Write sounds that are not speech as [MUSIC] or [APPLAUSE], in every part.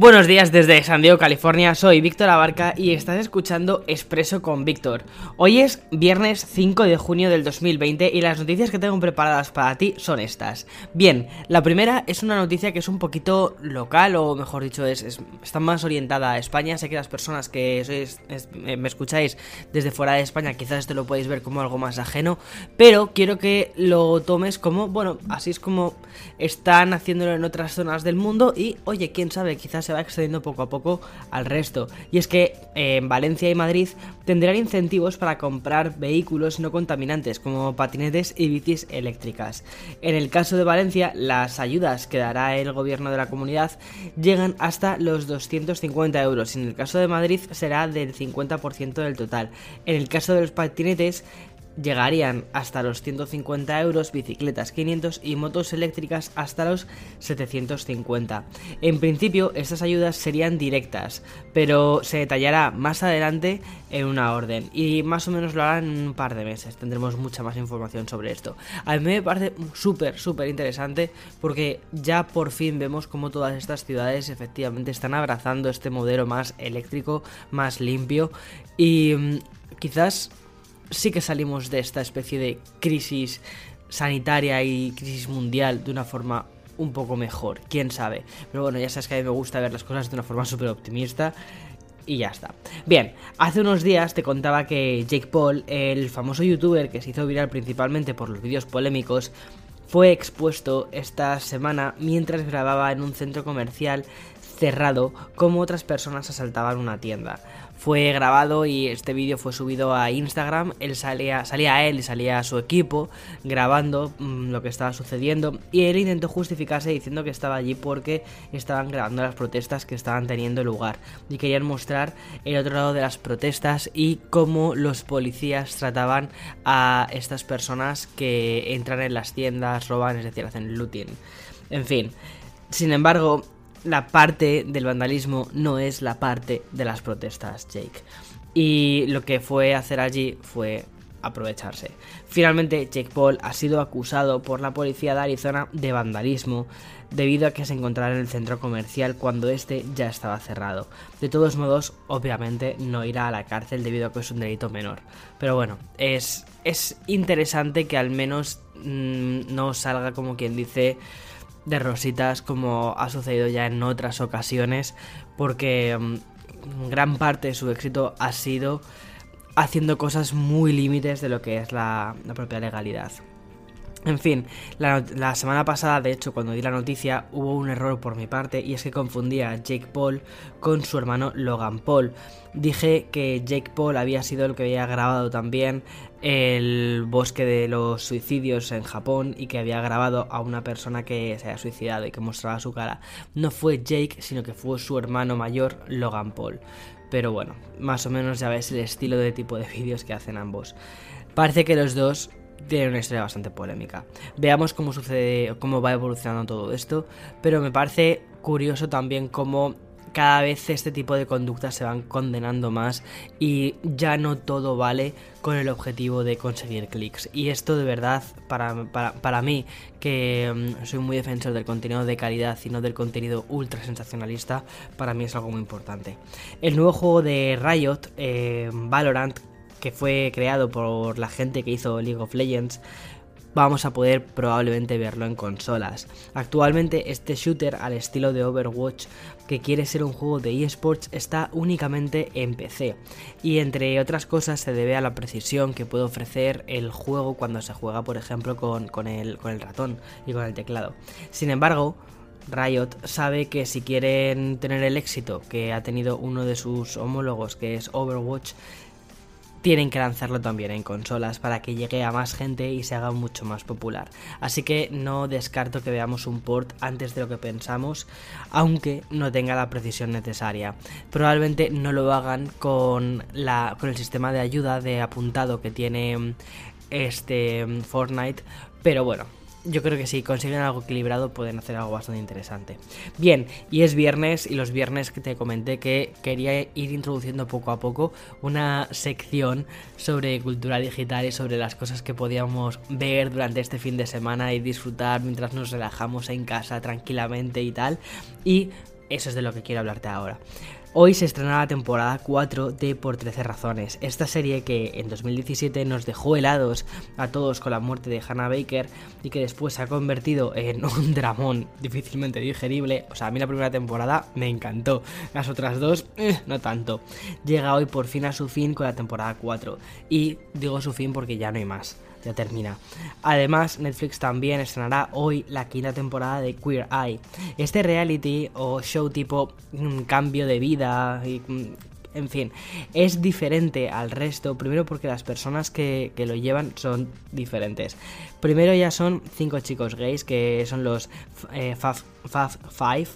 Buenos días desde San Diego, California. Soy Víctor Abarca y estás escuchando Expreso con Víctor. Hoy es viernes 5 de junio del 2020 y las noticias que tengo preparadas para ti son estas. Bien, la primera es una noticia que es un poquito local o mejor dicho es, está más orientada a España. Sé que las personas que eh, me escucháis desde fuera de España quizás esto lo podéis ver como algo más ajeno, pero quiero que lo tomes como, bueno, así es como están haciéndolo en otras zonas del mundo y oye, quién sabe, quizás se va excediendo poco a poco al resto. Y es que eh, en Valencia y Madrid tendrán incentivos para comprar vehículos no contaminantes como patinetes y bicis eléctricas. En el caso de Valencia, las ayudas que dará el gobierno de la comunidad llegan hasta los 250 euros. En el caso de Madrid será del 50% del total. En el caso de los patinetes llegarían hasta los 150 euros, bicicletas 500 y motos eléctricas hasta los 750. En principio estas ayudas serían directas, pero se detallará más adelante en una orden y más o menos lo harán en un par de meses. Tendremos mucha más información sobre esto. A mí me parece súper, súper interesante porque ya por fin vemos cómo todas estas ciudades efectivamente están abrazando este modelo más eléctrico, más limpio y mm, quizás sí que salimos de esta especie de crisis sanitaria y crisis mundial de una forma un poco mejor, quién sabe. Pero bueno, ya sabes que a mí me gusta ver las cosas de una forma súper optimista. Y ya está. Bien, hace unos días te contaba que Jake Paul, el famoso youtuber que se hizo viral principalmente por los vídeos polémicos, fue expuesto esta semana mientras grababa en un centro comercial cerrado como otras personas asaltaban una tienda. Fue grabado y este vídeo fue subido a Instagram, él salía, salía él y salía a su equipo grabando mm, lo que estaba sucediendo y él intentó justificarse diciendo que estaba allí porque estaban grabando las protestas que estaban teniendo lugar y querían mostrar el otro lado de las protestas y cómo los policías trataban a estas personas que entran en las tiendas, roban, es decir, hacen looting. En fin, sin embargo, la parte del vandalismo no es la parte de las protestas, Jake. Y lo que fue hacer allí fue aprovecharse. Finalmente, Jake Paul ha sido acusado por la policía de Arizona de vandalismo debido a que se encontrara en el centro comercial cuando este ya estaba cerrado. De todos modos, obviamente no irá a la cárcel debido a que es un delito menor. Pero bueno, es, es interesante que al menos mm, no salga como quien dice de rositas como ha sucedido ya en otras ocasiones porque mm, gran parte de su éxito ha sido haciendo cosas muy límites de lo que es la, propia legalidad. En fin, la, semana pasada, de hecho, cuando di la noticia, hubo un error por mi parte y es que confundía a Jake Paul con su hermano Logan Paul. Dije que Jake Paul había sido el que había grabado también el bosque de los suicidios en Japón y que había grabado a una persona que se había suicidado y que mostraba su cara. No fue Jake, sino que fue su hermano mayor, Logan Paul. Pero bueno, más o menos ya ves el estilo de tipo de vídeos que hacen ambos. Parece que los dos tiene una historia bastante polémica. Veamos cómo sucede, cómo va evolucionando todo esto, pero me parece curioso también cómo cada vez este tipo de conductas se van condenando más y ya no todo vale con el objetivo de conseguir clics. Y esto de verdad, para, para, mí, que mm, soy muy defensor del contenido de calidad y no del contenido ultra sensacionalista, para mí es algo muy importante. El nuevo juego de Riot, eh, Valorant, que fue creado por la gente que hizo League of Legends, vamos a poder probablemente verlo en consolas. Actualmente este shooter al estilo de Overwatch que quiere ser un juego de eSports está únicamente en PC y entre otras cosas se debe a la precisión que puede ofrecer el juego cuando se juega por ejemplo con, el, el ratón y con el teclado. Sin embargo, Riot sabe que si quieren tener el éxito que ha tenido uno de sus homólogos, que es Overwatch, tienen que lanzarlo también en consolas para que llegue a más gente y se haga mucho más popular. Así que no descarto que veamos un port antes de lo que pensamos, aunque no tenga la precisión necesaria. Probablemente no lo hagan con, la, con el sistema de ayuda de apuntado que tiene este Fortnite, pero bueno, yo creo que si consiguen algo equilibrado pueden hacer algo bastante interesante. Bien, y es viernes y los viernes que te comenté que quería ir introduciendo poco a poco una sección sobre cultura digital y sobre las cosas que podíamos ver durante este fin de semana y disfrutar mientras nos relajamos en casa tranquilamente y tal. Y eso es de lo que quiero hablarte ahora. Hoy se estrena la temporada 4 de Por 13 Razones, esta serie que en 2017 nos dejó helados a todos con la muerte de Hannah Baker y que después se ha convertido en [LAUGHS] un dramón difícilmente digerible. O sea, a mí la primera temporada me encantó, las otras dos eh, no tanto. Llega hoy por fin a su fin con la temporada 4 y digo su fin porque ya no hay más ya termina. Además, Netflix también estrenará hoy la quinta temporada de Queer Eye. Este reality o show tipo un cambio de vida mm, en fin, es diferente al resto, primero porque las personas que, lo llevan son diferentes. Primero ya son cinco chicos gays, que son los eh, Faf, Five,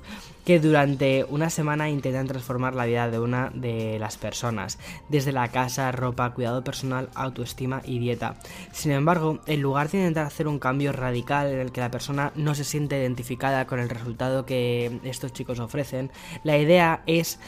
que durante una semana intentan transformar la vida de una de las personas, desde la casa, ropa, cuidado personal, autoestima y dieta. Sin embargo, en lugar de intentar hacer un cambio radical en el que la persona no se siente identificada con el resultado que estos chicos ofrecen, la idea es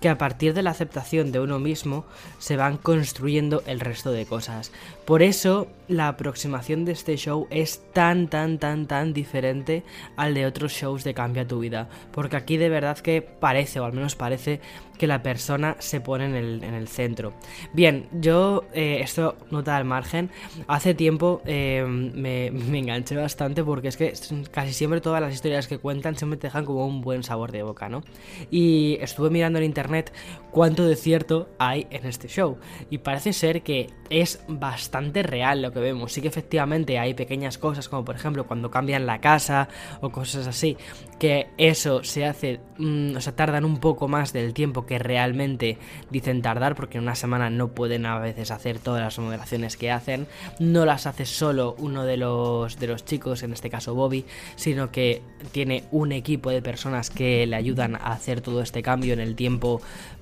que a partir de la aceptación de uno mismo se van construyendo el resto de cosas. Por eso la aproximación de este show es tan, tan, tan, tan diferente al de otros shows de Cambia tu vida. Porque aquí de verdad que parece, o al menos parece, que la persona se pone en el, centro. Bien, yo, eh, esto nota al margen, hace tiempo eh, me, enganché bastante porque es que casi siempre todas las historias que cuentan siempre dejan como un buen sabor de boca, ¿no? Y estuve mirando en internet cuánto de cierto hay en este show. Y parece ser que es bastante real lo que vemos. Sí que efectivamente hay pequeñas cosas, como por ejemplo cuando cambian la casa o cosas así, que eso se hace, mm, o sea, tardan un poco más del tiempo que realmente dicen tardar, porque en una semana no pueden a veces hacer todas las remodelaciones que hacen. No las hace solo uno de los, de los chicos, en este caso Bobby, sino que tiene un equipo de personas que le ayudan a hacer todo este cambio en el tiempo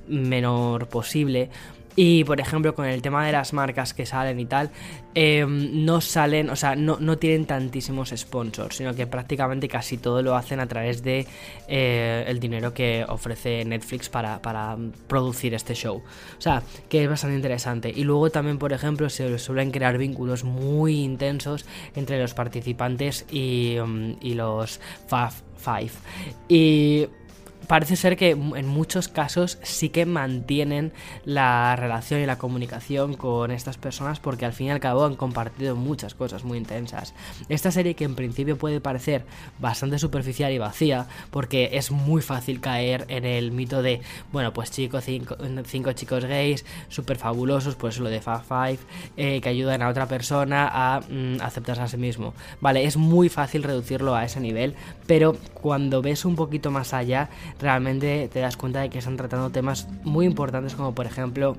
menor posible. Y por ejemplo, con el tema de las marcas que salen y tal, em, no salen, o sea, no, no, tienen tantísimos sponsors, sino que prácticamente casi todo lo hacen a través de eh, el dinero que ofrece Netflix para, para, producir este show. O sea, que es bastante interesante. Y luego también, por ejemplo, se suelen crear vínculos muy intensos entre los participantes y, em, y los Fab Five. Y parece ser que en muchos casos sí que mantienen la relación y la comunicación con estas personas porque al fin y al cabo han compartido muchas cosas muy intensas. Esta serie que en principio puede parecer bastante superficial y vacía porque es muy fácil caer en el mito de, bueno, pues chicos, cinco, chicos gays, súper fabulosos, pues lo de Fab Five, eh, que ayudan a otra persona a mm, aceptarse a sí mismo. Vale, es muy fácil reducirlo a ese nivel, pero cuando ves un poquito más allá, realmente te das cuenta de que están tratando temas muy importantes como por ejemplo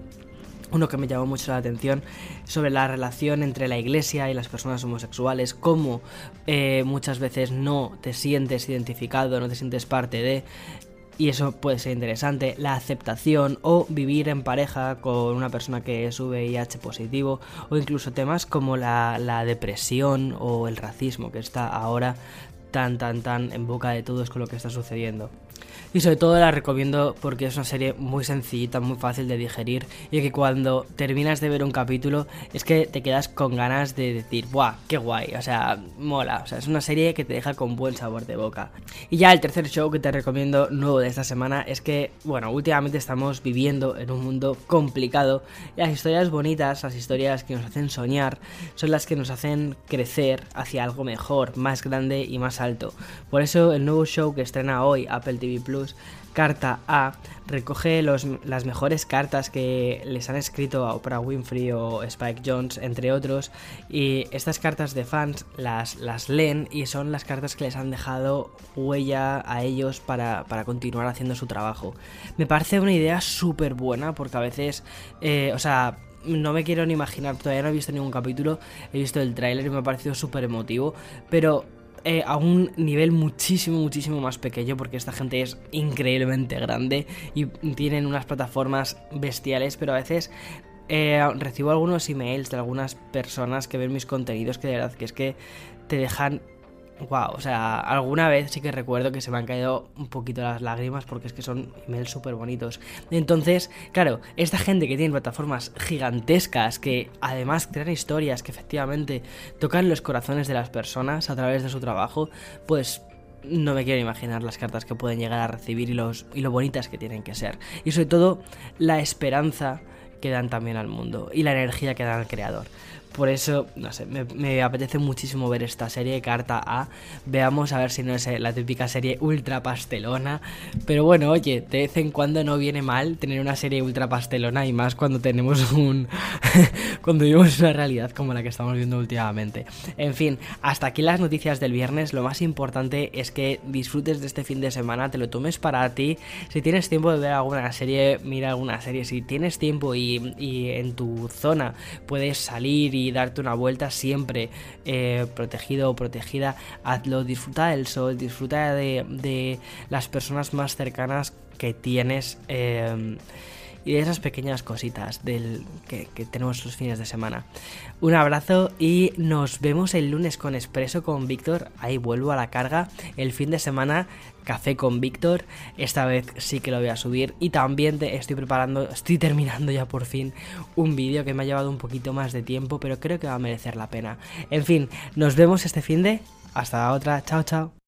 uno que me llamó mucho la atención sobre la relación entre la iglesia y las personas homosexuales, cómo eh, muchas veces no te sientes identificado, no te sientes parte de, y eso puede ser interesante, la aceptación o vivir en pareja con una persona que es VIH positivo, o incluso temas como la, la depresión o el racismo que está ahora tan, tan, tan en boca de todos con lo que está sucediendo. Y sobre todo la recomiendo porque es una serie muy sencillita, muy fácil de digerir y que cuando terminas de ver un capítulo es que te quedas con ganas de decir, ¡buah! ¡Qué guay! O sea, mola. O sea, es una serie que te deja con buen sabor de boca. Y ya el tercer show que te recomiendo nuevo de esta semana es que, bueno, últimamente estamos viviendo en un mundo complicado y las historias bonitas, las historias que nos hacen soñar, son las que nos hacen crecer hacia algo mejor, más grande y más alto. Por eso el nuevo show que estrena hoy Apple TV Plus, Carta A, recoge las mejores cartas que les han escrito a Oprah Winfrey o Spike Jones, entre otros, y estas cartas de fans las, las leen y son las cartas que les han dejado huella a ellos para, continuar haciendo su trabajo. Me parece una idea súper buena porque a veces, eh, o sea, no me quiero ni imaginar, todavía no he visto ningún capítulo, he visto el tráiler y me ha parecido súper emotivo, pero eh, a un nivel muchísimo, muchísimo más pequeño, porque esta gente es increíblemente grande y tienen unas plataformas bestiales, pero a veces eh, recibo algunos emails de algunas personas que ven mis contenidos que de verdad que es que te dejan wow, o sea, alguna vez sí que recuerdo que se me han caído un poquito las lágrimas porque es que son emails súper bonitos. Entonces, claro, esta gente que tiene plataformas gigantescas, que además crean historias que efectivamente tocan los corazones de las personas a través de su trabajo, pues no me quiero imaginar las cartas que pueden llegar a recibir y, los, y lo bonitas que tienen que ser. Y sobre todo, la esperanza que dan también al mundo y la energía que dan al creador. Por eso, no sé, me, apetece muchísimo ver esta serie, Carta A. Veamos a ver si no es eh, la típica serie ultra pastelona. Pero bueno, oye, de vez en cuando no viene mal tener una serie ultra pastelona y más cuando tenemos [LAUGHS] un. cuando vivimos una realidad como la que estamos viendo últimamente. En fin, hasta aquí las noticias del viernes. Lo más importante es que disfrutes de este fin de semana, te lo tomes para ti. Si tienes tiempo de ver alguna serie, mira alguna serie. Si tienes tiempo y, y en tu zona puedes salir y darte una vuelta siempre eh, protegido o protegida, hazlo, disfruta del sol, disfruta de, las personas más cercanas que tienes. Eh, y de esas pequeñas cositas del, que, tenemos los fines de semana. Un abrazo y nos vemos el lunes con Expreso con Víctor. Ahí vuelvo a la carga. El fin de semana, café con Víctor. Esta vez sí que lo voy a subir. Y también estoy preparando, estoy terminando ya por fin un vídeo que me ha llevado un poquito más de tiempo, pero creo que va a merecer la pena. En fin, nos vemos este fin de. Hasta la otra. Chao, chao.